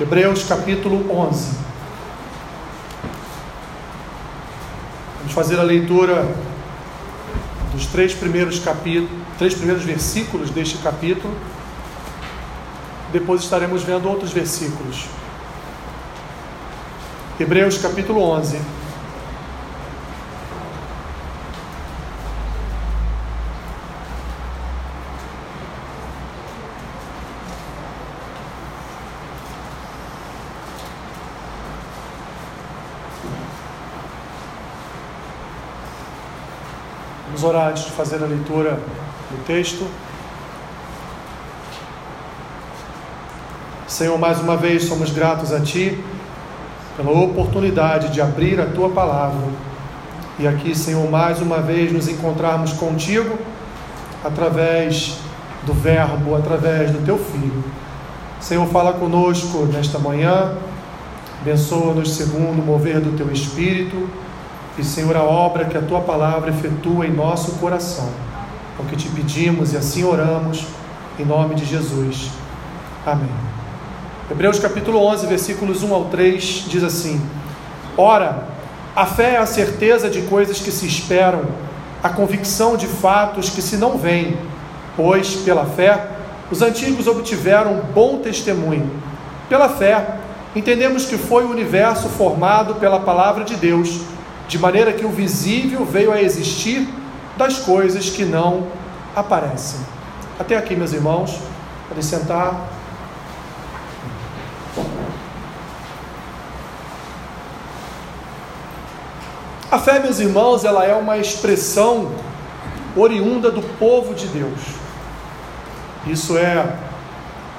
Hebreus capítulo 11. Vamos fazer a leitura dos três primeiros capítulos, três primeiros versículos deste capítulo. Depois estaremos vendo outros versículos. Hebreus capítulo 11. Vamos orar antes de fazer a leitura do texto. Senhor, mais uma vez somos gratos a Ti pela oportunidade de abrir a Tua palavra. E aqui, Senhor, mais uma vez nos encontrarmos contigo através do Verbo, através do Teu Filho. Senhor, fala conosco nesta manhã, abençoa-nos segundo o mover do Teu Espírito e, Senhor, a obra que a tua palavra efetua em nosso coração. É o que te pedimos e assim oramos, em nome de Jesus. Amém. Hebreus capítulo 11, versículos 1 ao 3 diz assim: Ora, a fé é a certeza de coisas que se esperam, a convicção de fatos que se não veem, pois, pela fé, os antigos obtiveram bom testemunho. Pela fé, entendemos que foi o universo formado pela palavra de Deus de maneira que o visível veio a existir das coisas que não aparecem. Até aqui, meus irmãos, podem sentar. A fé, meus irmãos, ela é uma expressão oriunda do povo de Deus. Isso é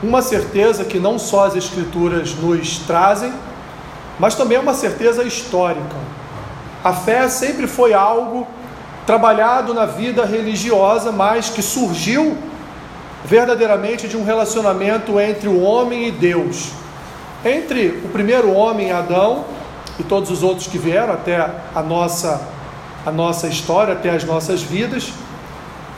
uma certeza que não só as Escrituras nos trazem, mas também é uma certeza histórica. A fé sempre foi algo trabalhado na vida religiosa, mas que surgiu verdadeiramente de um relacionamento entre o homem e Deus. Entre o primeiro homem, Adão, e todos os outros que vieram até a nossa a nossa história, até as nossas vidas,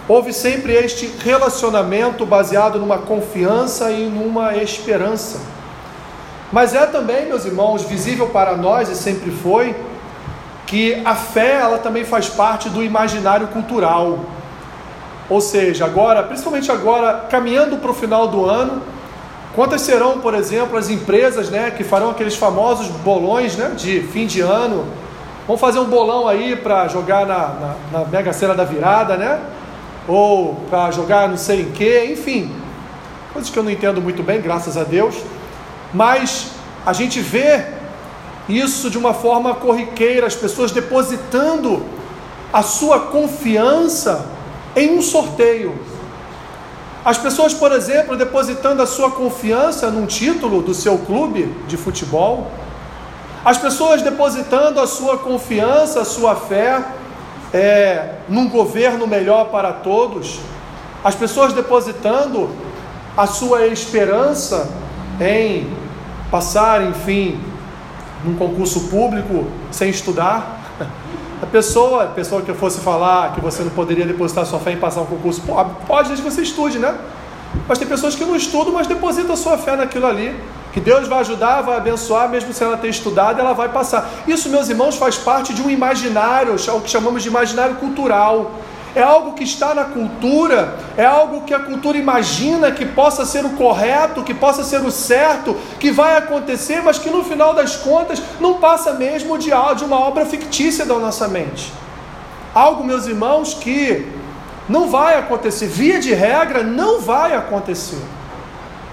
houve sempre este relacionamento baseado numa confiança e numa esperança. Mas é também, meus irmãos, visível para nós e sempre foi que a fé ela também faz parte do imaginário cultural. Ou seja, agora, principalmente agora, caminhando para o final do ano, quantas serão, por exemplo, as empresas né, que farão aqueles famosos bolões né, de fim de ano? Vamos fazer um bolão aí para jogar na, na, na Mega Sena da Virada, né? Ou para jogar não sei em que, enfim. Coisas que eu não entendo muito bem, graças a Deus. Mas a gente vê isso de uma forma corriqueira, as pessoas depositando a sua confiança em um sorteio. As pessoas, por exemplo, depositando a sua confiança num título do seu clube de futebol. As pessoas depositando a sua confiança, a sua fé é, num governo melhor para todos. As pessoas depositando a sua esperança em passar, enfim, num concurso público sem estudar. A pessoa, a pessoa que eu fosse falar que você não poderia depositar sua fé em passar um concurso, pode desde que você estude, né? Mas tem pessoas que não estudam, mas depositam sua fé naquilo ali. Que Deus vai ajudar, vai abençoar, mesmo sem ela ter estudado, ela vai passar. Isso, meus irmãos, faz parte de um imaginário, o que chamamos de imaginário cultural é algo que está na cultura, é algo que a cultura imagina que possa ser o correto, que possa ser o certo, que vai acontecer, mas que no final das contas não passa mesmo de, uma obra fictícia da nossa mente. Algo, meus irmãos, que não vai acontecer, via de regra, não vai acontecer.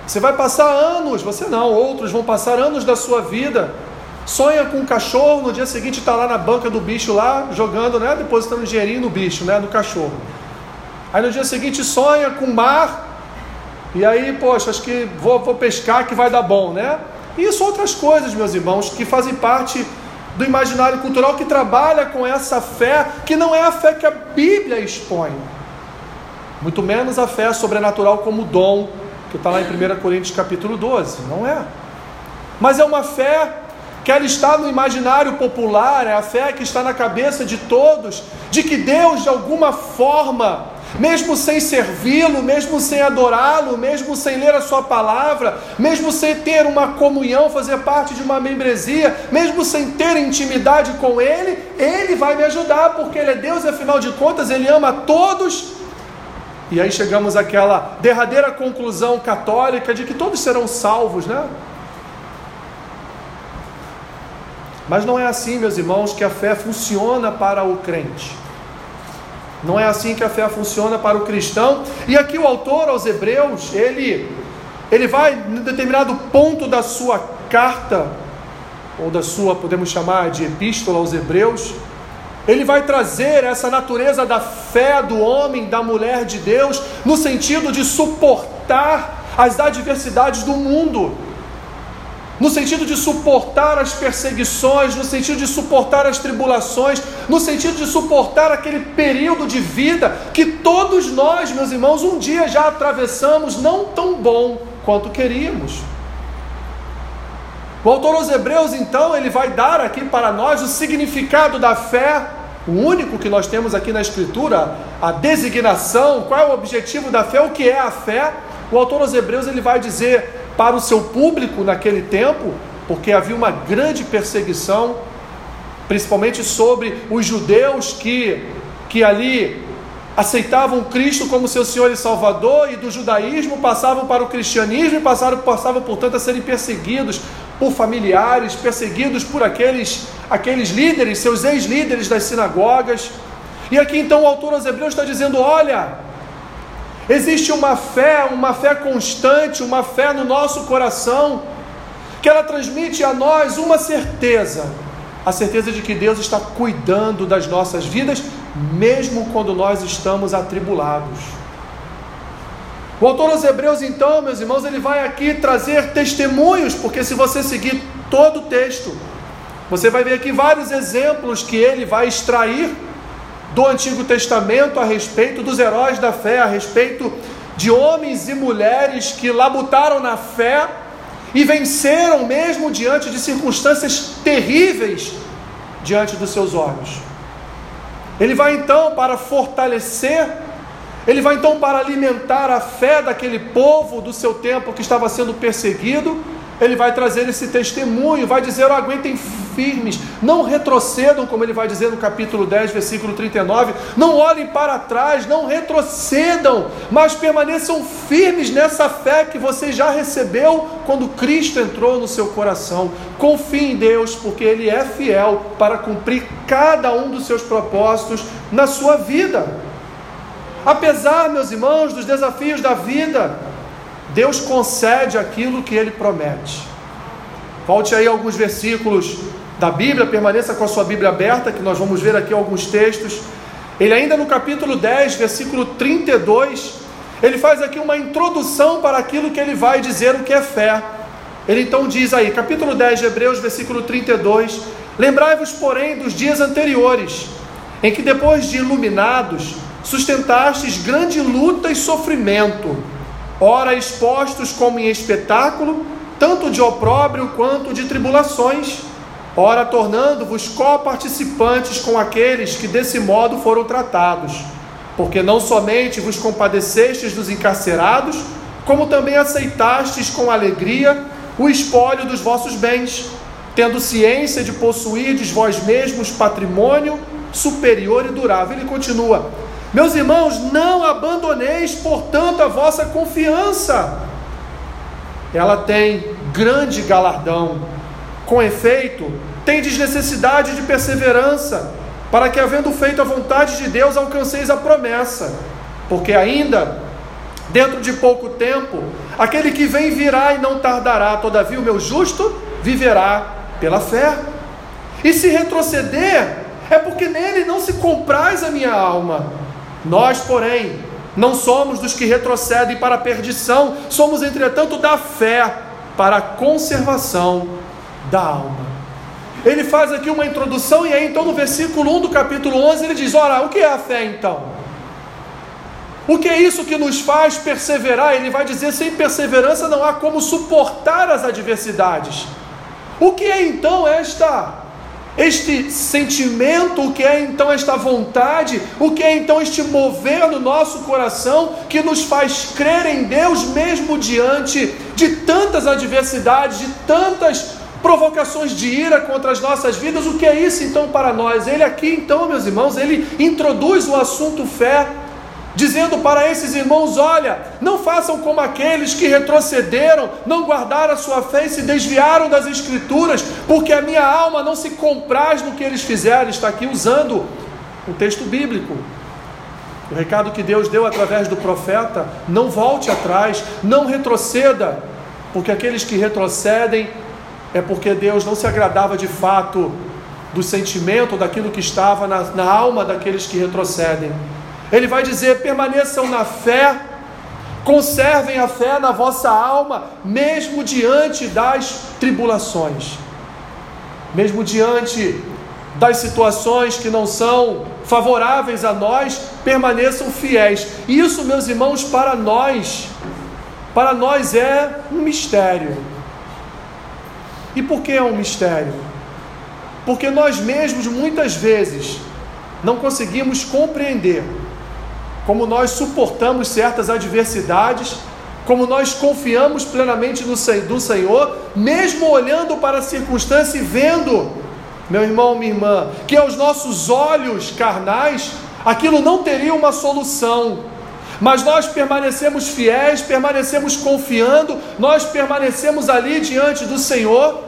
Você vai passar anos, você não, outros vão passar anos da sua vida sonha com um cachorro, no dia seguinte está lá na banca do bicho lá, jogando, né, depositando dinheirinho no bicho, né, no cachorro. Aí no dia seguinte sonha com mar, e aí, poxa, acho que vou, vou pescar que vai dar bom, né? Isso outras coisas, meus irmãos, que fazem parte do imaginário cultural que trabalha com essa fé, que não é a fé que a Bíblia expõe. Muito menos a fé sobrenatural como dom, que está lá em 1 Coríntios capítulo 12, não é. Mas é uma fé que ela está no imaginário popular, é a fé que está na cabeça de todos, de que Deus, de alguma forma, mesmo sem servi-lo, mesmo sem adorá-lo, mesmo sem ler a sua palavra, mesmo sem ter uma comunhão, fazer parte de uma membresia, mesmo sem ter intimidade com ele, ele vai me ajudar, porque ele é Deus e afinal de contas ele ama todos. E aí chegamos àquela derradeira conclusão católica de que todos serão salvos, né? Mas não é assim, meus irmãos, que a fé funciona para o crente. Não é assim que a fé funciona para o cristão. E aqui o autor aos Hebreus, ele, ele vai em determinado ponto da sua carta, ou da sua, podemos chamar de epístola aos Hebreus, ele vai trazer essa natureza da fé do homem, da mulher de Deus, no sentido de suportar as adversidades do mundo no sentido de suportar as perseguições, no sentido de suportar as tribulações, no sentido de suportar aquele período de vida que todos nós, meus irmãos, um dia já atravessamos, não tão bom quanto queríamos. O autor aos Hebreus, então, ele vai dar aqui para nós o significado da fé, o único que nós temos aqui na Escritura, a designação, qual é o objetivo da fé, o que é a fé. O autor aos Hebreus ele vai dizer para o seu público naquele tempo, porque havia uma grande perseguição, principalmente sobre os judeus que, que ali aceitavam Cristo como seu Senhor e Salvador, e do judaísmo passavam para o cristianismo e passaram, passavam, portanto, a serem perseguidos por familiares, perseguidos por aqueles, aqueles líderes, seus ex-líderes das sinagogas. E aqui então o autor aos Hebreus está dizendo: olha, Existe uma fé, uma fé constante, uma fé no nosso coração, que ela transmite a nós uma certeza, a certeza de que Deus está cuidando das nossas vidas, mesmo quando nós estamos atribulados. O autor aos Hebreus, então, meus irmãos, ele vai aqui trazer testemunhos, porque se você seguir todo o texto, você vai ver aqui vários exemplos que ele vai extrair do Antigo Testamento a respeito dos heróis da fé, a respeito de homens e mulheres que labutaram na fé e venceram mesmo diante de circunstâncias terríveis diante dos seus olhos. Ele vai então para fortalecer, ele vai então para alimentar a fé daquele povo do seu tempo que estava sendo perseguido ele vai trazer esse testemunho, vai dizer: oh, aguentem firmes, não retrocedam, como ele vai dizer no capítulo 10, versículo 39. Não olhem para trás, não retrocedam, mas permaneçam firmes nessa fé que você já recebeu quando Cristo entrou no seu coração. Confie em Deus, porque Ele é fiel para cumprir cada um dos seus propósitos na sua vida. Apesar, meus irmãos, dos desafios da vida, Deus concede aquilo que ele promete. Volte aí alguns versículos da Bíblia, permaneça com a sua Bíblia aberta, que nós vamos ver aqui alguns textos. Ele ainda no capítulo 10, versículo 32, ele faz aqui uma introdução para aquilo que ele vai dizer o que é fé. Ele então diz aí, capítulo 10 de Hebreus, versículo 32: Lembrai-vos, porém, dos dias anteriores, em que depois de iluminados, sustentastes grande luta e sofrimento ora expostos como em espetáculo, tanto de opróbrio quanto de tribulações, ora tornando-vos co-participantes com aqueles que desse modo foram tratados, porque não somente vos compadecestes dos encarcerados, como também aceitastes com alegria o espólio dos vossos bens, tendo ciência de possuirdes vós mesmos patrimônio superior e durável. Ele continua: meus irmãos, não abandoneis, portanto, a vossa confiança. Ela tem grande galardão. Com efeito, tendes necessidade de perseverança, para que, havendo feito a vontade de Deus, alcanceis a promessa. Porque ainda, dentro de pouco tempo, aquele que vem virá e não tardará, todavia o meu justo viverá pela fé. E se retroceder, é porque nele não se compraz a minha alma. Nós, porém, não somos dos que retrocedem para a perdição, somos, entretanto, da fé para a conservação da alma. Ele faz aqui uma introdução, e aí, então, no versículo 1 do capítulo 11, ele diz: Ora, o que é a fé então? O que é isso que nos faz perseverar? Ele vai dizer: sem perseverança não há como suportar as adversidades. O que é então esta este sentimento, o que é então esta vontade, o que é então este mover no nosso coração que nos faz crer em Deus mesmo diante de tantas adversidades, de tantas provocações de ira contra as nossas vidas. O que é isso então para nós? Ele aqui então, meus irmãos, ele introduz o assunto fé dizendo para esses irmãos: olha, não façam como aqueles que retrocederam, não guardaram a sua fé e se desviaram das Escrituras, porque a minha alma não se compraz no que eles fizeram. Está aqui usando o texto bíblico. O recado que Deus deu através do profeta: não volte atrás, não retroceda, porque aqueles que retrocedem é porque Deus não se agradava de fato do sentimento, daquilo que estava na, na alma daqueles que retrocedem. Ele vai dizer: permaneçam na fé, conservem a fé na vossa alma, mesmo diante das tribulações, mesmo diante das situações que não são favoráveis a nós, permaneçam fiéis. Isso, meus irmãos, para nós, para nós é um mistério. E por que é um mistério? Porque nós mesmos muitas vezes não conseguimos compreender como nós suportamos certas adversidades, como nós confiamos plenamente no do Senhor, mesmo olhando para a circunstância e vendo, meu irmão, minha irmã, que aos nossos olhos carnais aquilo não teria uma solução. Mas nós permanecemos fiéis, permanecemos confiando, nós permanecemos ali diante do Senhor,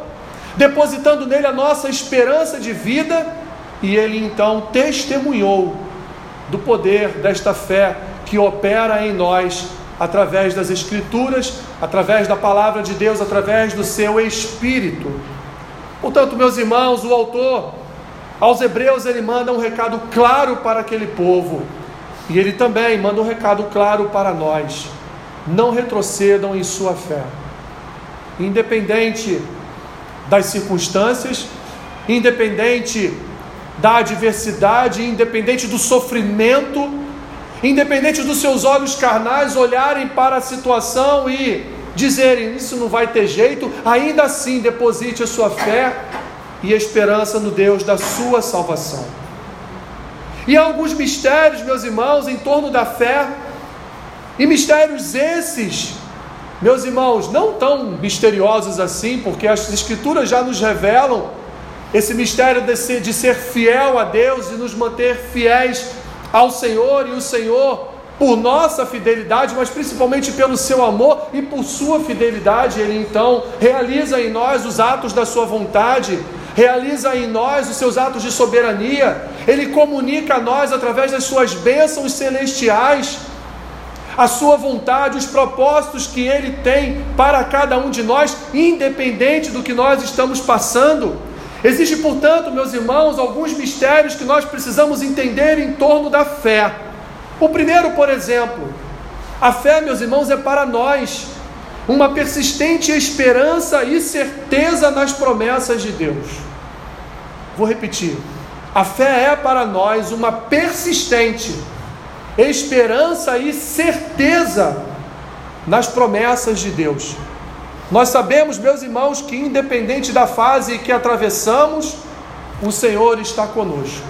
depositando nele a nossa esperança de vida, e ele então testemunhou do poder desta fé que opera em nós através das Escrituras, através da palavra de Deus, através do seu Espírito. Portanto, meus irmãos, o autor aos Hebreus ele manda um recado claro para aquele povo. E ele também manda um recado claro para nós: não retrocedam em sua fé, independente das circunstâncias, independente da adversidade, independente do sofrimento, independente dos seus olhos carnais olharem para a situação e dizerem: Isso não vai ter jeito, ainda assim deposite a sua fé e esperança no Deus da sua salvação. E há alguns mistérios, meus irmãos, em torno da fé, e mistérios esses, meus irmãos, não tão misteriosos assim, porque as Escrituras já nos revelam esse mistério de ser, de ser fiel a Deus e nos manter fiéis ao Senhor e o Senhor por nossa fidelidade, mas principalmente pelo seu amor e por sua fidelidade, ele então realiza em nós os atos da sua vontade, realiza em nós os seus atos de soberania, ele comunica a nós através das suas bênçãos celestiais a sua vontade, os propósitos que ele tem para cada um de nós, independente do que nós estamos passando. Existem, portanto, meus irmãos, alguns mistérios que nós precisamos entender em torno da fé. O primeiro, por exemplo, a fé, meus irmãos, é para nós uma persistente esperança e certeza nas promessas de Deus. Vou repetir. A fé é para nós uma persistente esperança e certeza nas promessas de Deus. Nós sabemos, meus irmãos, que independente da fase que atravessamos, o Senhor está conosco.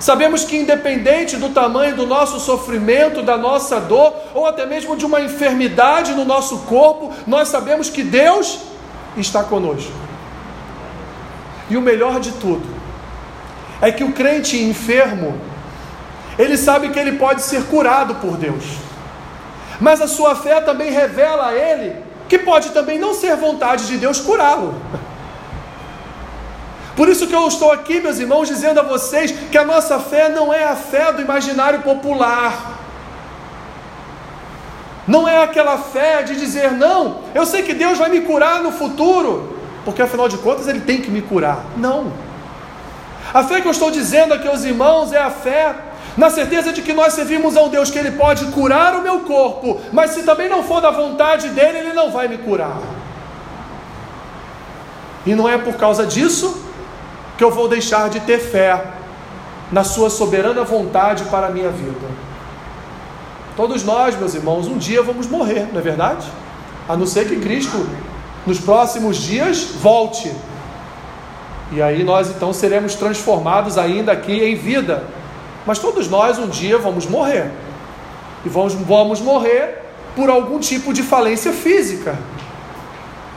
Sabemos que, independente do tamanho do nosso sofrimento, da nossa dor, ou até mesmo de uma enfermidade no nosso corpo, nós sabemos que Deus está conosco. E o melhor de tudo é que o crente enfermo, ele sabe que ele pode ser curado por Deus, mas a sua fé também revela a ele que pode também não ser vontade de Deus curá-lo. Por isso que eu estou aqui, meus irmãos, dizendo a vocês que a nossa fé não é a fé do imaginário popular. Não é aquela fé de dizer, não, eu sei que Deus vai me curar no futuro, porque afinal de contas Ele tem que me curar. Não. A fé que eu estou dizendo aqui aos irmãos é a fé na certeza de que nós servimos a um Deus que Ele pode curar o meu corpo, mas se também não for da vontade dele, Ele não vai me curar. E não é por causa disso que eu vou deixar de ter fé na Sua soberana vontade para a minha vida. Todos nós, meus irmãos, um dia vamos morrer, não é verdade? A não ser que Cristo, nos próximos dias, volte. E aí nós então seremos transformados ainda aqui em vida. Mas todos nós um dia vamos morrer. E vamos, vamos morrer por algum tipo de falência física.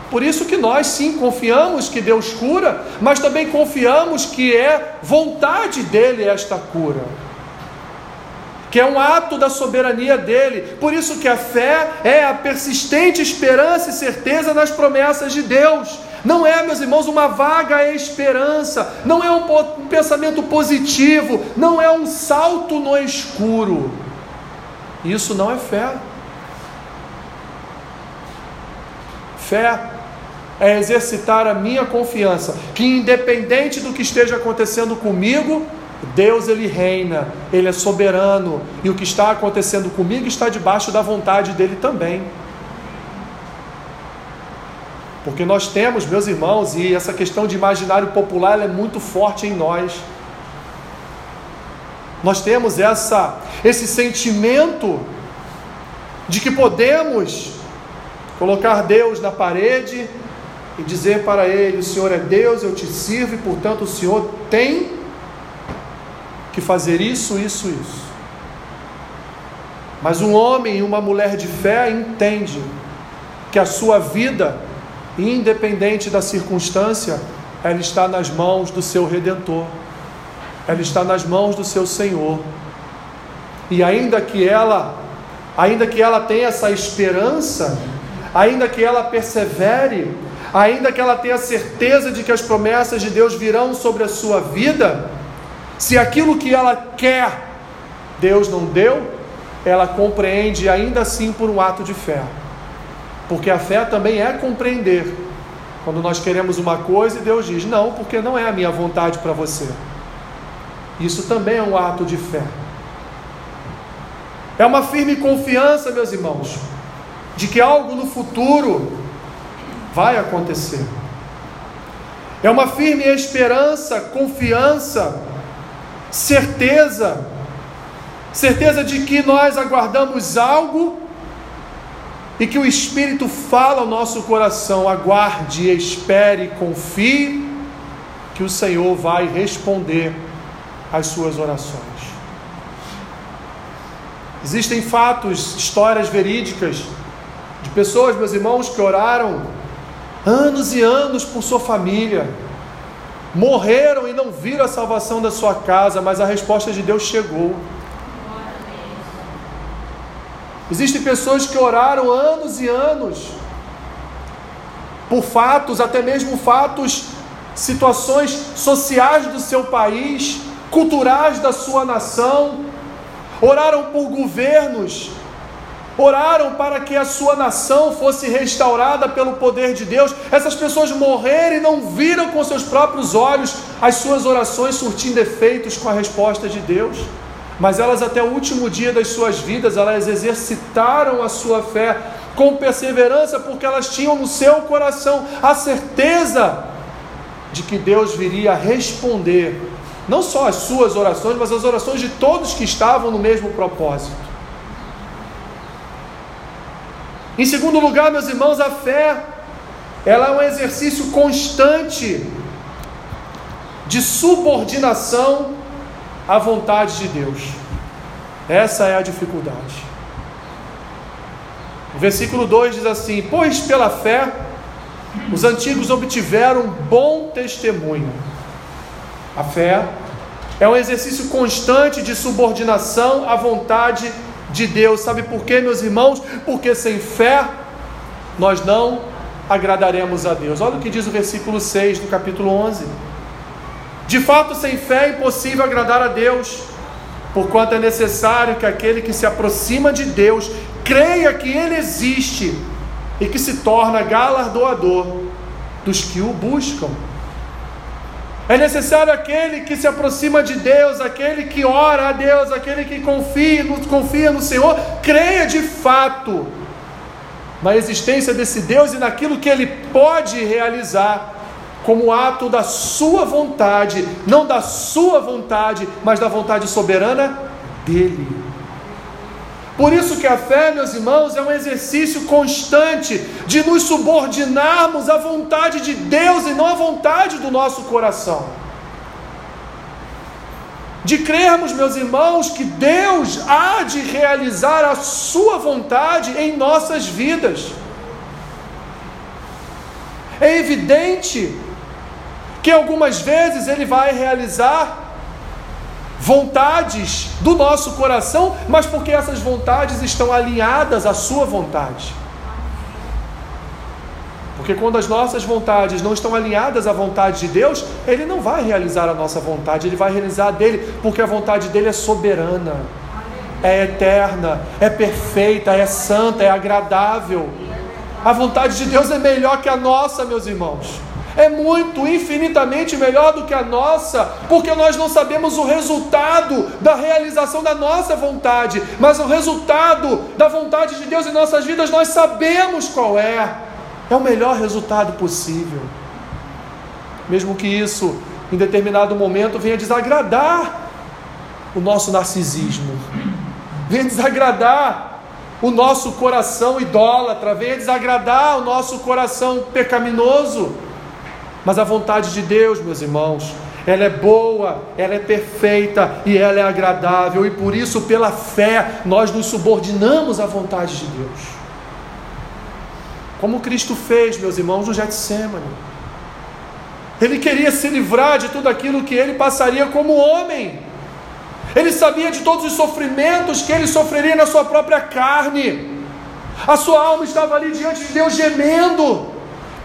Por isso que nós sim confiamos que Deus cura, mas também confiamos que é vontade dele esta cura. Que é um ato da soberania dele. Por isso que a fé é a persistente esperança e certeza nas promessas de Deus. Não é, meus irmãos, uma vaga esperança, não é um pensamento positivo, não é um salto no escuro. Isso não é fé. Fé é exercitar a minha confiança, que independente do que esteja acontecendo comigo, Deus ele reina, ele é soberano, e o que está acontecendo comigo está debaixo da vontade dele também. Porque nós temos, meus irmãos, e essa questão de imaginário popular é muito forte em nós. Nós temos essa, esse sentimento de que podemos colocar Deus na parede e dizer para Ele: O Senhor é Deus, eu te sirvo e portanto o Senhor tem que fazer isso, isso, isso. Mas um homem e uma mulher de fé entende que a sua vida independente da circunstância, ela está nas mãos do seu redentor. Ela está nas mãos do seu Senhor. E ainda que ela, ainda que ela tenha essa esperança, ainda que ela persevere, ainda que ela tenha certeza de que as promessas de Deus virão sobre a sua vida, se aquilo que ela quer Deus não deu, ela compreende ainda assim por um ato de fé. Porque a fé também é compreender. Quando nós queremos uma coisa e Deus diz: Não, porque não é a minha vontade para você. Isso também é um ato de fé. É uma firme confiança, meus irmãos, de que algo no futuro vai acontecer. É uma firme esperança, confiança, certeza, certeza de que nós aguardamos algo e que o Espírito fala ao nosso coração: aguarde, espere, confie, que o Senhor vai responder às suas orações. Existem fatos, histórias verídicas de pessoas, meus irmãos, que oraram anos e anos por sua família, morreram e não viram a salvação da sua casa, mas a resposta de Deus chegou. Existem pessoas que oraram anos e anos por fatos, até mesmo fatos, situações sociais do seu país, culturais da sua nação, oraram por governos, oraram para que a sua nação fosse restaurada pelo poder de Deus. Essas pessoas morreram e não viram com seus próprios olhos as suas orações surtindo efeitos com a resposta de Deus mas elas até o último dia das suas vidas, elas exercitaram a sua fé com perseverança, porque elas tinham no seu coração a certeza de que Deus viria responder não só as suas orações, mas as orações de todos que estavam no mesmo propósito. Em segundo lugar, meus irmãos, a fé, ela é um exercício constante de subordinação a vontade de Deus. Essa é a dificuldade. O versículo 2 diz assim: Pois pela fé os antigos obtiveram bom testemunho. A fé é um exercício constante de subordinação à vontade de Deus. Sabe por quê, meus irmãos? Porque sem fé nós não agradaremos a Deus. Olha o que diz o versículo 6 do capítulo 11. De fato, sem fé é impossível agradar a Deus, porquanto é necessário que aquele que se aproxima de Deus creia que Ele existe e que se torna galardoador dos que o buscam. É necessário aquele que se aproxima de Deus, aquele que ora a Deus, aquele que confia, confia no Senhor, creia de fato na existência desse Deus e naquilo que Ele pode realizar como ato da sua vontade, não da sua vontade, mas da vontade soberana dele. Por isso que a fé, meus irmãos, é um exercício constante de nos subordinarmos à vontade de Deus e não à vontade do nosso coração. De crermos, meus irmãos, que Deus há de realizar a sua vontade em nossas vidas. É evidente que algumas vezes ele vai realizar vontades do nosso coração, mas porque essas vontades estão alinhadas à Sua vontade. Porque quando as nossas vontades não estão alinhadas à vontade de Deus, Ele não vai realizar a nossa vontade, Ele vai realizar a dele, porque a vontade dele é soberana, é eterna, é perfeita, é santa, é agradável. A vontade de Deus é melhor que a nossa, meus irmãos é muito, infinitamente melhor do que a nossa, porque nós não sabemos o resultado da realização da nossa vontade, mas o resultado da vontade de Deus em nossas vidas nós sabemos qual é. É o melhor resultado possível. Mesmo que isso, em determinado momento, venha desagradar o nosso narcisismo, venha desagradar o nosso coração idólatra, venha desagradar o nosso coração pecaminoso. Mas a vontade de Deus, meus irmãos, ela é boa, ela é perfeita e ela é agradável, e por isso, pela fé, nós nos subordinamos à vontade de Deus. Como Cristo fez, meus irmãos, no Getsemane. Ele queria se livrar de tudo aquilo que ele passaria como homem. Ele sabia de todos os sofrimentos que ele sofreria na sua própria carne. A sua alma estava ali diante de Deus gemendo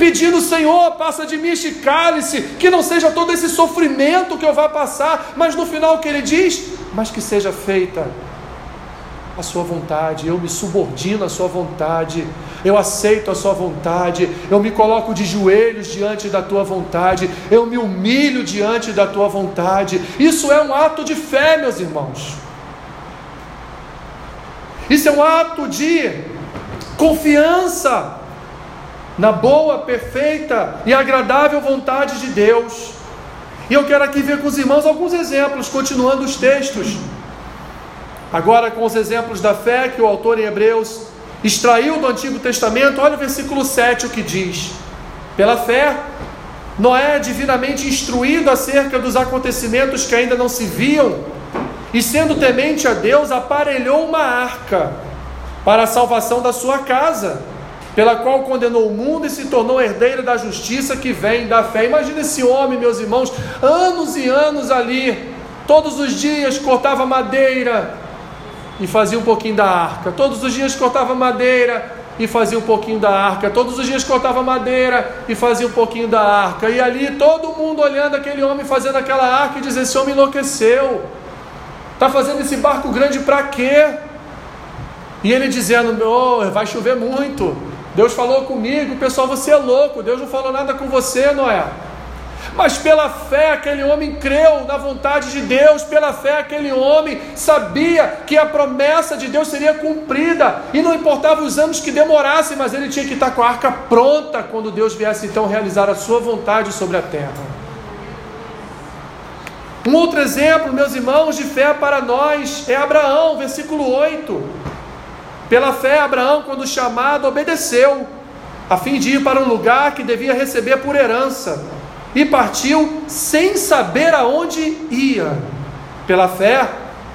pedindo, Senhor, passa de mim este cálice, que não seja todo esse sofrimento que eu vá passar, mas no final o que ele diz? Mas que seja feita a sua vontade, eu me subordino à sua vontade, eu aceito a sua vontade, eu me coloco de joelhos diante da tua vontade, eu me humilho diante da tua vontade. Isso é um ato de fé, meus irmãos. Isso é um ato de confiança na boa, perfeita e agradável vontade de Deus. E eu quero aqui ver com os irmãos alguns exemplos, continuando os textos. Agora, com os exemplos da fé que o autor em Hebreus extraiu do Antigo Testamento, olha o versículo 7 o que diz: Pela fé, Noé, divinamente instruído acerca dos acontecimentos que ainda não se viam, e sendo temente a Deus, aparelhou uma arca para a salvação da sua casa pela qual condenou o mundo e se tornou herdeiro da justiça que vem da fé. Imagina esse homem, meus irmãos, anos e anos ali, todos os dias cortava madeira e fazia um pouquinho da arca, todos os dias cortava madeira e fazia um pouquinho da arca, todos os dias cortava madeira e fazia um pouquinho da arca, e ali todo mundo olhando aquele homem fazendo aquela arca e dizendo: Esse homem enlouqueceu, está fazendo esse barco grande para quê? E ele dizendo: oh, vai chover muito, Deus falou comigo, pessoal, você é louco, Deus não falou nada com você, Noé. Mas pela fé aquele homem creu na vontade de Deus, pela fé aquele homem sabia que a promessa de Deus seria cumprida, e não importava os anos que demorassem, mas ele tinha que estar com a arca pronta quando Deus viesse então realizar a sua vontade sobre a terra. Um outro exemplo, meus irmãos, de fé para nós é Abraão, versículo 8. Pela fé, Abraão, quando chamado, obedeceu, a fim de ir para um lugar que devia receber por herança, e partiu sem saber aonde ia. Pela fé,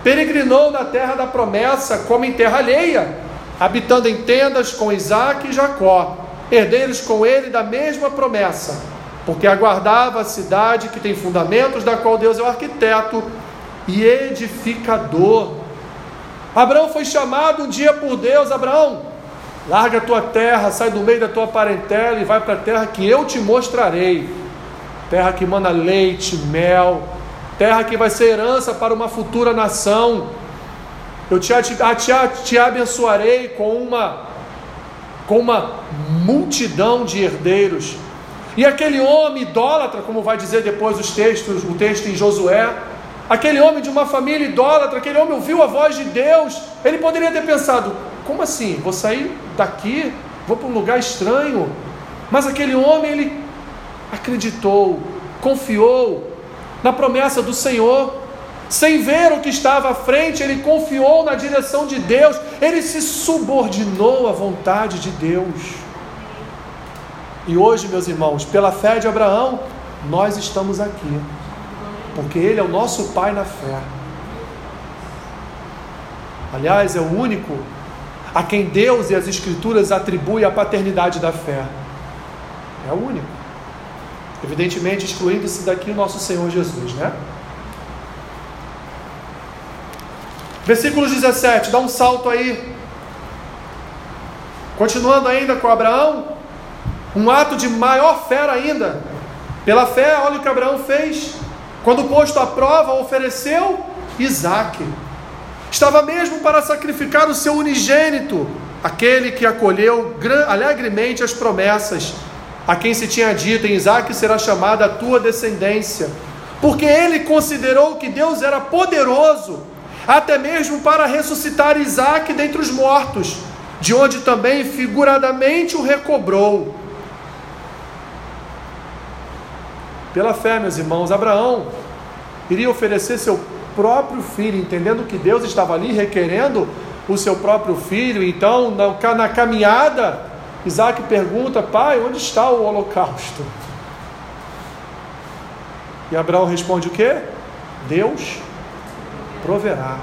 peregrinou na terra da promessa, como em terra alheia, habitando em tendas com Isaac e Jacó, herdeiros com ele da mesma promessa, porque aguardava a cidade que tem fundamentos, da qual Deus é o arquiteto e edificador. Abraão foi chamado um dia por Deus: Abraão, larga a tua terra, sai do meio da tua parentela e vai para a terra que eu te mostrarei. Terra que manda leite, mel, terra que vai ser herança para uma futura nação. Eu te, te, te abençoarei com uma, com uma multidão de herdeiros. E aquele homem idólatra, como vai dizer depois os textos, o texto em Josué, Aquele homem de uma família idólatra, aquele homem ouviu a voz de Deus. Ele poderia ter pensado: como assim? Vou sair daqui, vou para um lugar estranho. Mas aquele homem, ele acreditou, confiou na promessa do Senhor. sem ver o que estava à frente, ele confiou na direção de Deus, ele se subordinou à vontade de Deus. E hoje, meus irmãos, pela fé de Abraão, nós estamos aqui, porque ele é o nosso pai na fé. Aliás, é o único a quem Deus e as Escrituras atribuem a paternidade da fé. É o único. Evidentemente, excluindo-se daqui o nosso Senhor Jesus, né? Versículo 17, dá um salto aí. Continuando ainda com Abraão, um ato de maior fé ainda. Pela fé, olha o que Abraão fez. Quando posto à prova, ofereceu Isaac. Estava mesmo para sacrificar o seu unigênito, aquele que acolheu alegremente as promessas, a quem se tinha dito: em Isaac será chamada a tua descendência. Porque ele considerou que Deus era poderoso até mesmo para ressuscitar Isaac dentre os mortos, de onde também figuradamente o recobrou. Pela fé, meus irmãos, Abraão iria oferecer seu próprio filho, entendendo que Deus estava ali requerendo o seu próprio filho. Então, na, caminhada, Isaac pergunta: Pai, onde está o holocausto? E Abraão responde o que? Deus proverá.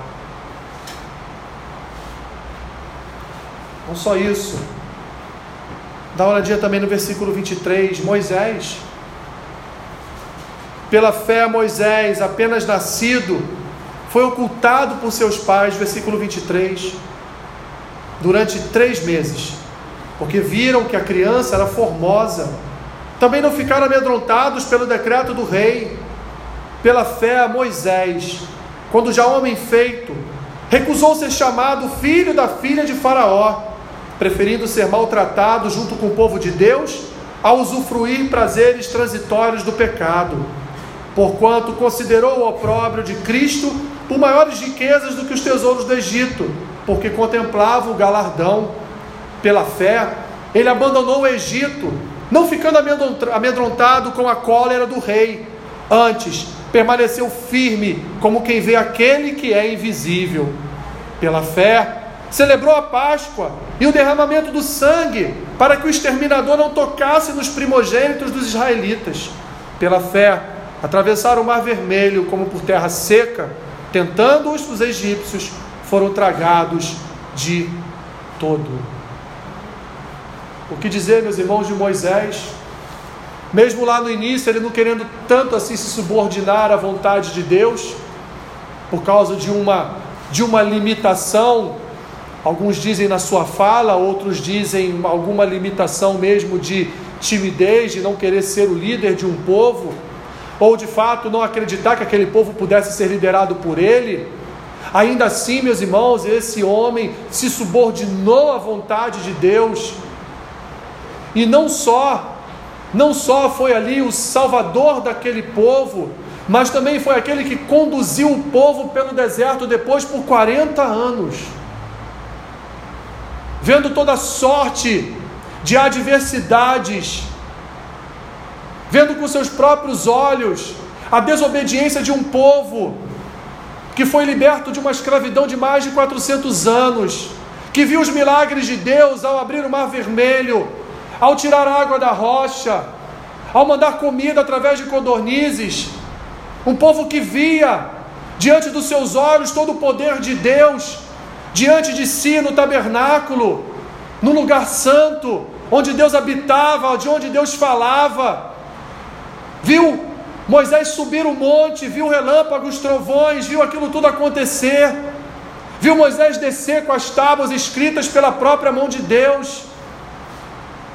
Não só isso. Dá uma olhadinha também no versículo 23. Moisés, pela fé, Moisés, apenas nascido, foi ocultado por seus pais, versículo 23, durante três meses, porque viram que a criança era formosa. Também não ficaram amedrontados pelo decreto do rei. Pela fé, Moisés, quando já homem feito, recusou ser chamado filho da filha de Faraó, preferindo ser maltratado junto com o povo de Deus a usufruir prazeres transitórios do pecado, porquanto considerou o opróbrio de Cristo por maiores riquezas do que os tesouros do Egito, porque contemplava o galardão. Pela fé, ele abandonou o Egito, não ficando amedrontado com a cólera do rei, antes permaneceu firme, como quem vê aquele que é invisível. Pela fé, celebrou a Páscoa e o derramamento do sangue, para que o exterminador não tocasse nos primogênitos dos israelitas. Pela fé, atravessaram o Mar Vermelho como por terra seca, tentando-os os egípcios, foram tragados de todo. O que dizer, meus irmãos, de Moisés? Mesmo lá no início, ele não querendo tanto assim se subordinar à vontade de Deus, por causa de uma, de uma limitação, alguns dizem na sua fala, outros dizem alguma limitação mesmo de timidez, de não querer ser o líder de um povo, ou de fato não acreditar que aquele povo pudesse ser liderado por ele. Ainda assim, meus irmãos, esse homem se subordinou à vontade de Deus, e não só não só foi ali o salvador daquele povo, mas também foi aquele que conduziu o povo pelo deserto depois por 40 anos. Vendo toda sorte de adversidades, vendo com seus próprios olhos a desobediência de um povo que foi liberto de uma escravidão de mais de 400 anos, que viu os milagres de Deus ao abrir o mar vermelho, ao tirar água da rocha, ao mandar comida através de codornizes, um povo que via diante dos seus olhos todo o poder de Deus, diante de si no tabernáculo, no lugar santo, onde Deus habitava, de onde Deus falava, viu? Moisés subir o monte, viu relâmpagos, trovões, viu aquilo tudo acontecer, viu Moisés descer com as tábuas escritas pela própria mão de Deus,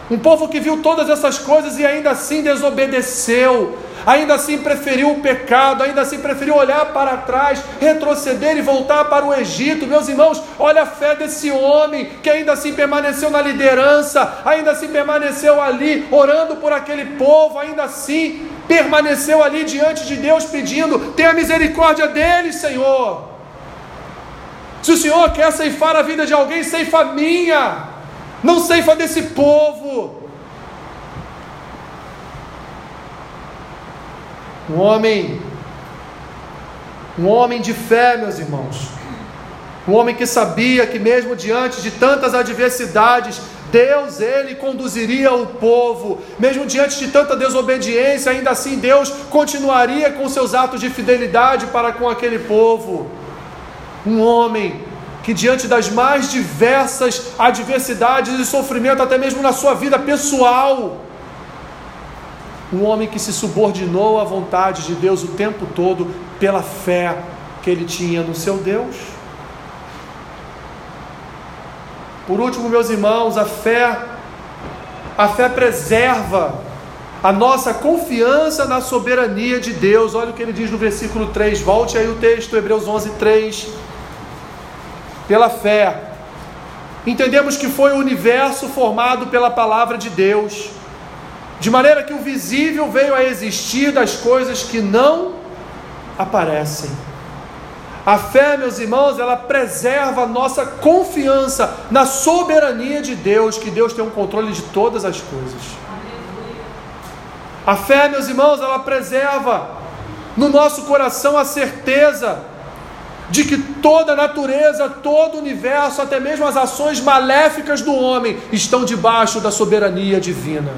um povo que viu todas essas coisas e ainda assim desobedeceu, ainda assim preferiu o pecado, ainda assim preferiu olhar para trás, retroceder e voltar para o Egito. Meus irmãos, olha a fé desse homem que ainda assim permaneceu na liderança, ainda assim permaneceu ali orando por aquele povo, ainda assim permaneceu ali diante de Deus pedindo: tenha misericórdia dele, Senhor. Se o Senhor quer ceifar a vida de alguém, ceifa minha não ceifa desse povo. Um homem Um homem de fé, meus irmãos. Um homem que sabia que, mesmo diante de tantas adversidades, Deus, ele conduziria o povo, mesmo diante de tanta desobediência, ainda assim Deus continuaria com seus atos de fidelidade para com aquele povo. Um homem que, diante das mais diversas adversidades e sofrimento, até mesmo na sua vida pessoal, um homem que se subordinou à vontade de Deus o tempo todo pela fé que ele tinha no seu Deus. Por último, meus irmãos, a fé a fé preserva a nossa confiança na soberania de Deus. Olha o que ele diz no versículo 3. Volte aí o texto, Hebreus 11, 3. Pela fé, entendemos que foi o universo formado pela palavra de Deus, de maneira que o visível veio a existir das coisas que não aparecem. A fé, meus irmãos, ela preserva a nossa confiança na soberania de Deus, que Deus tem o um controle de todas as coisas. A fé, meus irmãos, ela preserva no nosso coração a certeza de que toda a natureza, todo o universo, até mesmo as ações maléficas do homem, estão debaixo da soberania divina,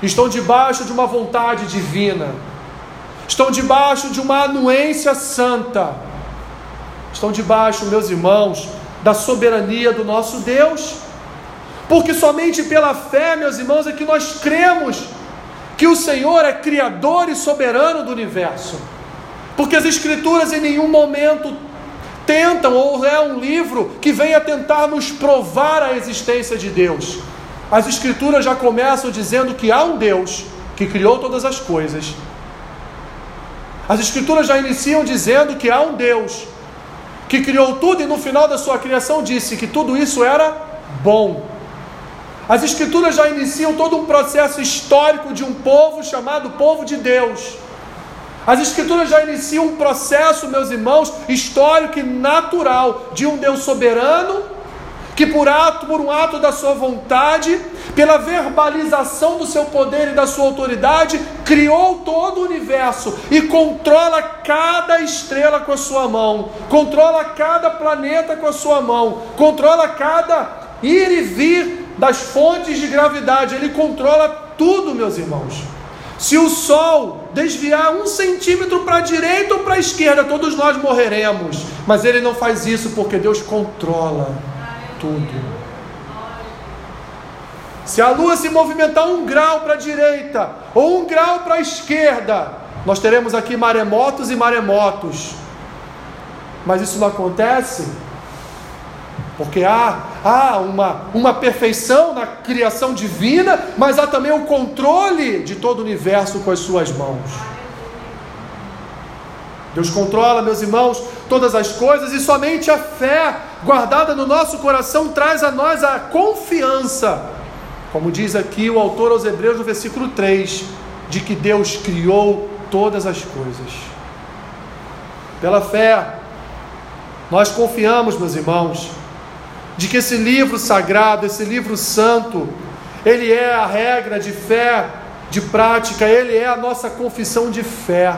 estão debaixo de uma vontade divina estão debaixo de uma anuência santa, estão debaixo, meus irmãos, da soberania do nosso Deus, porque somente pela fé, meus irmãos, é que nós cremos que o Senhor é Criador e soberano do universo, porque as Escrituras em nenhum momento tentam, ou é um livro que venha tentar nos provar a existência de Deus. As Escrituras já começam dizendo que há um Deus que criou todas as coisas as Escrituras já iniciam dizendo que há um Deus que criou tudo e no final da sua criação disse que tudo isso era bom. As Escrituras já iniciam todo um processo histórico de um povo chamado povo de Deus. As Escrituras já iniciam um processo, meus irmãos, histórico e natural de um Deus soberano que por ato, por um ato da sua vontade, pela verbalização do seu poder e da sua autoridade, criou todo o universo e controla cada estrela com a sua mão, controla cada planeta com a sua mão, controla cada ir e vir das fontes de gravidade, ele controla tudo, meus irmãos. Se o Sol desviar um centímetro para a direita ou para a esquerda, todos nós morreremos. Mas ele não faz isso porque Deus controla tudo. Se a lua se movimentar um grau para a direita ou um grau para a esquerda, nós teremos aqui maremotos e maremotos. Mas isso não acontece porque há, há uma, uma perfeição na criação divina, mas há também o controle de todo o universo com as suas mãos. Deus controla, meus irmãos, todas as coisas e somente a fé guardada no nosso coração traz a nós a confiança, como diz aqui o autor aos Hebreus no versículo 3, de que Deus criou todas as coisas. Pela fé, nós confiamos, meus irmãos, de que esse livro sagrado, esse livro santo, ele é a regra de fé, de prática, ele é a nossa confissão de fé.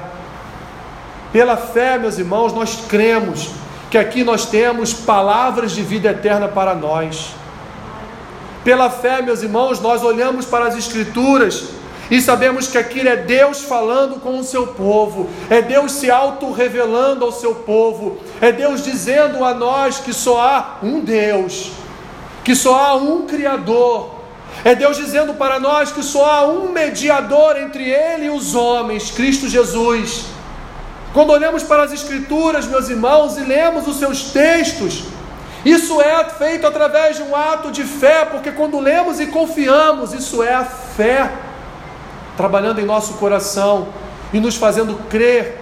Pela fé, meus irmãos, nós cremos que aqui nós temos palavras de vida eterna para nós. Pela fé, meus irmãos, nós olhamos para as Escrituras e sabemos que aquilo é Deus falando com o seu povo, é Deus se auto-revelando ao seu povo, é Deus dizendo a nós que só há um Deus, que só há um Criador, é Deus dizendo para nós que só há um mediador entre Ele e os homens, Cristo Jesus. Quando olhamos para as Escrituras, meus irmãos, e lemos os seus textos, isso é feito através de um ato de fé, porque quando lemos e confiamos, isso é a fé trabalhando em nosso coração e nos fazendo crer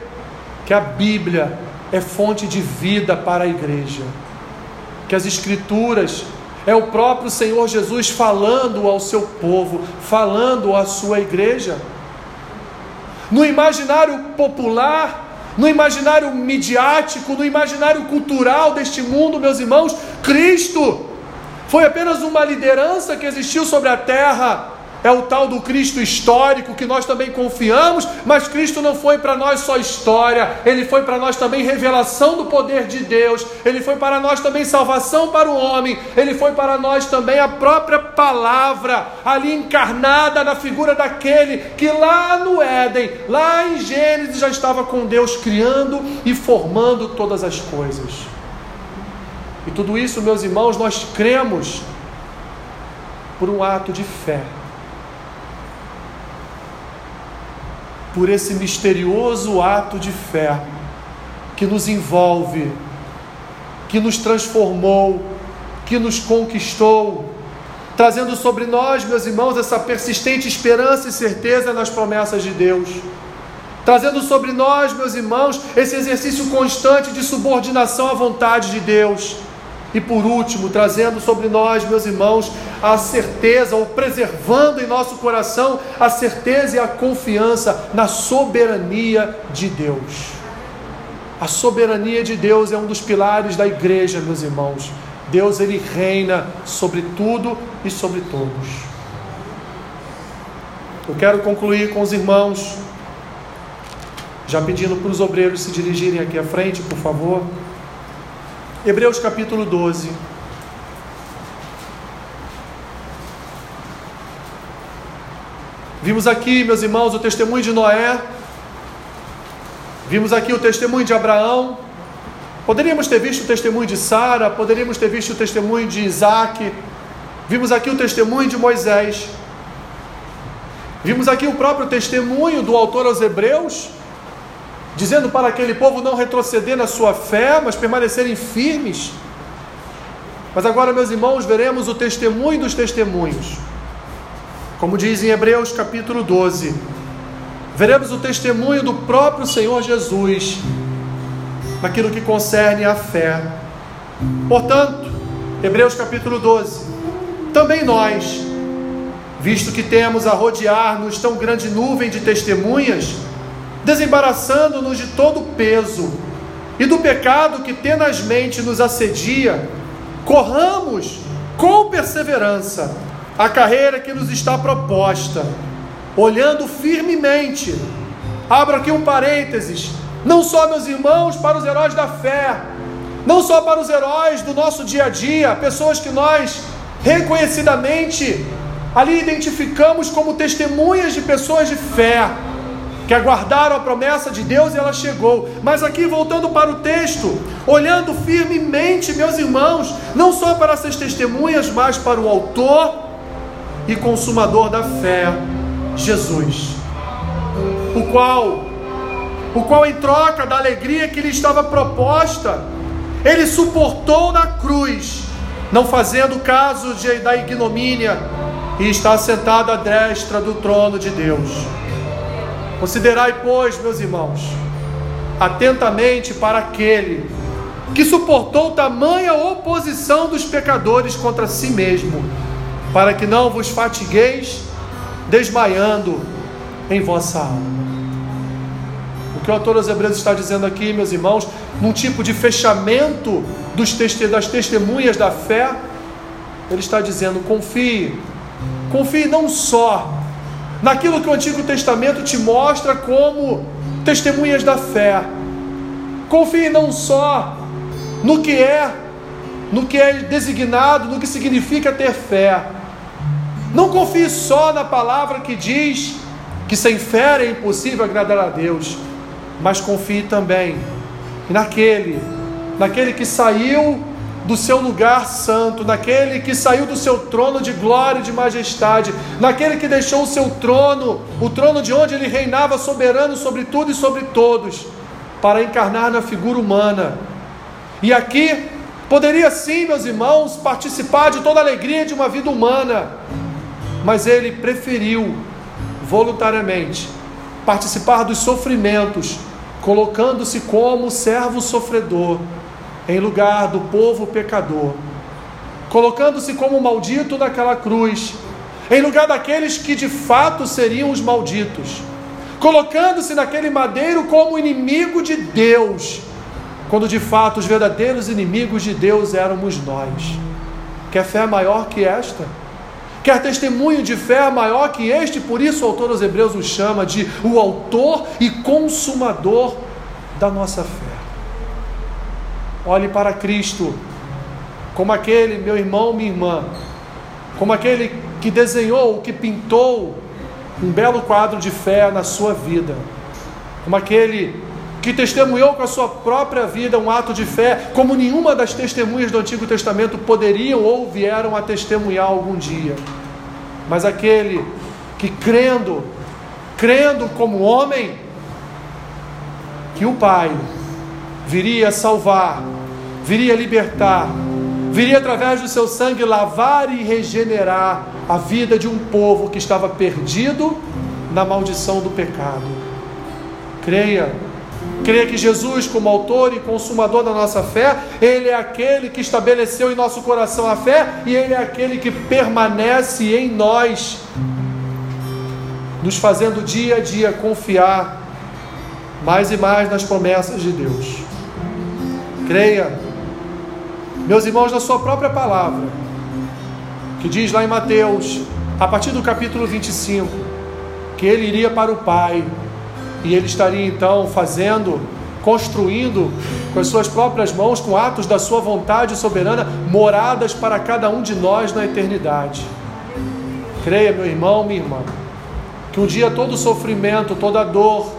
que a Bíblia é fonte de vida para a igreja, que as Escrituras é o próprio Senhor Jesus falando ao seu povo, falando à sua igreja. No imaginário popular, no imaginário midiático, no imaginário cultural deste mundo, meus irmãos, Cristo foi apenas uma liderança que existiu sobre a terra é o tal do Cristo histórico que nós também confiamos, mas Cristo não foi para nós só história, ele foi para nós também revelação do poder de Deus, ele foi para nós também salvação para o homem, ele foi para nós também a própria palavra ali encarnada na figura daquele que lá no Éden, lá em Gênesis já estava com Deus criando e formando todas as coisas. E tudo isso, meus irmãos, nós cremos por um ato de fé. Por esse misterioso ato de fé que nos envolve, que nos transformou, que nos conquistou, trazendo sobre nós, meus irmãos, essa persistente esperança e certeza nas promessas de Deus. Trazendo sobre nós, meus irmãos, esse exercício constante de subordinação à vontade de Deus e por último, trazendo sobre nós, meus irmãos, a certeza, ou preservando em nosso coração a certeza e a confiança na soberania de Deus. A soberania de Deus é um dos pilares da igreja, meus irmãos. Deus ele reina sobre tudo e sobre todos. Eu quero concluir com os irmãos, já pedindo para os obreiros se dirigirem aqui à frente, por favor. Hebreus capítulo 12. Vimos aqui, meus irmãos, o testemunho de Noé. Vimos aqui o testemunho de Abraão. Poderíamos ter visto o testemunho de Sara, poderíamos ter visto o testemunho de Isaac. Vimos aqui o testemunho de Moisés. Vimos aqui o próprio testemunho do autor aos Hebreus, dizendo para aquele povo não retroceder na sua fé, mas permanecerem firmes. Mas agora, meus irmãos, veremos o testemunho dos testemunhos. Como diz em Hebreus capítulo 12, veremos o testemunho do próprio Senhor Jesus naquilo que concerne a fé. Portanto, Hebreus capítulo 12, também nós, visto que temos a rodear-nos tão grande nuvem de testemunhas, desembaraçando-nos de todo o peso e do pecado que tenazmente nos assedia, corramos com perseverança a carreira que nos está proposta, olhando firmemente. Abro aqui um parênteses, não só meus irmãos, para os heróis da fé, não só para os heróis do nosso dia a dia, pessoas que nós reconhecidamente ali identificamos como testemunhas de pessoas de fé que aguardaram a promessa de Deus e ela chegou. Mas aqui, voltando para o texto, olhando firmemente, meus irmãos, não só para essas testemunhas, mas para o Autor e Consumador da fé, Jesus, o qual, o qual em troca da alegria que lhe estava proposta, ele suportou na cruz, não fazendo caso de, da ignomínia, e está sentado à destra do trono de Deus. Considerai, pois, meus irmãos, atentamente para aquele que suportou tamanha oposição dos pecadores contra si mesmo, para que não vos fatigueis desmaiando em vossa alma. O que o autor aos Hebreus está dizendo aqui, meus irmãos, num tipo de fechamento dos das testemunhas da fé, ele está dizendo: confie, confie não só naquilo que o Antigo Testamento te mostra como testemunhas da fé. Confie não só no que é, no que é designado, no que significa ter fé. Não confie só na palavra que diz que sem fé é impossível agradar a Deus, mas confie também naquele, naquele que saiu do seu lugar santo, naquele que saiu do seu trono de glória e de majestade, naquele que deixou o seu trono, o trono de onde ele reinava soberano sobre tudo e sobre todos, para encarnar na figura humana. E aqui poderia sim, meus irmãos, participar de toda a alegria de uma vida humana, mas ele preferiu voluntariamente participar dos sofrimentos, colocando-se como servo sofredor em lugar do povo pecador, colocando-se como maldito naquela cruz, em lugar daqueles que de fato seriam os malditos, colocando-se naquele madeiro como inimigo de Deus, quando de fato os verdadeiros inimigos de Deus éramos nós. Quer fé maior que esta? quer testemunho de fé maior que este, por isso o autor aos Hebreus o chama de o autor e consumador da nossa fé. Olhe para Cristo, como aquele, meu irmão, minha irmã, como aquele que desenhou, que pintou um belo quadro de fé na sua vida, como aquele que testemunhou com a sua própria vida um ato de fé, como nenhuma das testemunhas do Antigo Testamento poderiam ou vieram a testemunhar algum dia. Mas aquele que crendo, crendo como homem, que o Pai viria salvar, viria libertar, viria através do seu sangue lavar e regenerar a vida de um povo que estava perdido na maldição do pecado. Creia Creia que Jesus, como autor e consumador da nossa fé, Ele é aquele que estabeleceu em nosso coração a fé e Ele é aquele que permanece em nós, nos fazendo dia a dia confiar mais e mais nas promessas de Deus. Creia, meus irmãos, na Sua própria palavra, que diz lá em Mateus, a partir do capítulo 25, que Ele iria para o Pai e ele estaria então fazendo, construindo com as suas próprias mãos, com atos da sua vontade soberana, moradas para cada um de nós na eternidade. Creia, meu irmão, minha irmã, que um dia todo sofrimento, toda dor,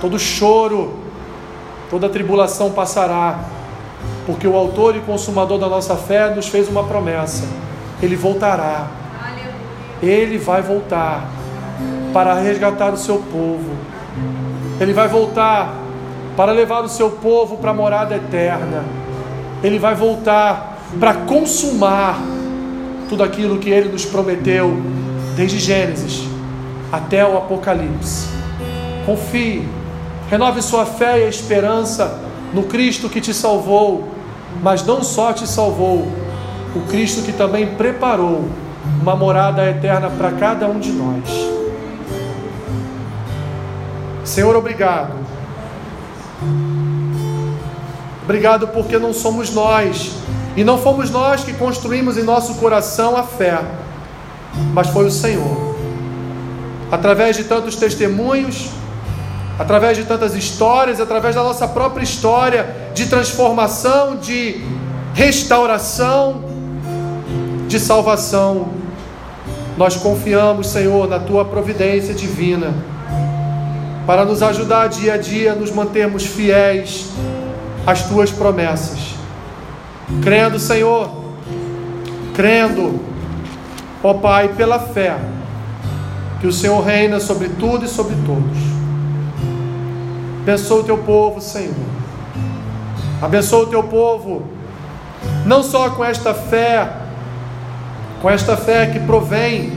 todo choro, toda tribulação passará, porque o autor e consumador da nossa fé nos fez uma promessa: ele voltará. Ele vai voltar para resgatar o seu povo ele vai voltar para levar o seu povo para a morada eterna. Ele vai voltar para consumar tudo aquilo que ele nos prometeu desde Gênesis até o Apocalipse. Confie, renove sua fé e esperança no Cristo que te salvou, mas não só te salvou, o Cristo que também preparou uma morada eterna para cada um de nós. Senhor, obrigado. Obrigado porque não somos nós, e não fomos nós que construímos em nosso coração a fé, mas foi o Senhor. Através de tantos testemunhos, através de tantas histórias, através da nossa própria história de transformação, de restauração, de salvação, nós confiamos, Senhor, na tua providência divina para nos ajudar dia a dia nos mantermos fiéis às tuas promessas. Crendo, Senhor, crendo, ó Pai, pela fé, que o Senhor reina sobre tudo e sobre todos. Abençoa o teu povo, Senhor. Abençoa o teu povo, não só com esta fé, com esta fé que provém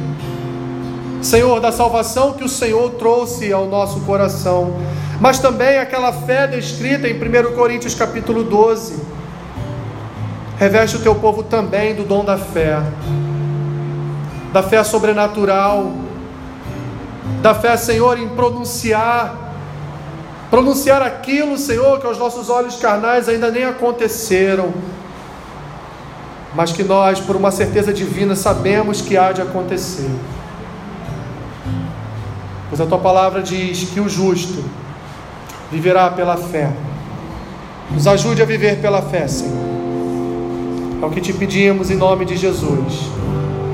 Senhor, da salvação que o Senhor trouxe ao nosso coração, mas também aquela fé descrita em 1 Coríntios capítulo 12. Reveste o teu povo também do dom da fé, da fé sobrenatural, da fé, Senhor, em pronunciar, pronunciar aquilo, Senhor, que aos nossos olhos carnais ainda nem aconteceram, mas que nós, por uma certeza divina, sabemos que há de acontecer. Pois a tua palavra diz que o justo viverá pela fé. Nos ajude a viver pela fé, Senhor. É o que te pedimos em nome de Jesus.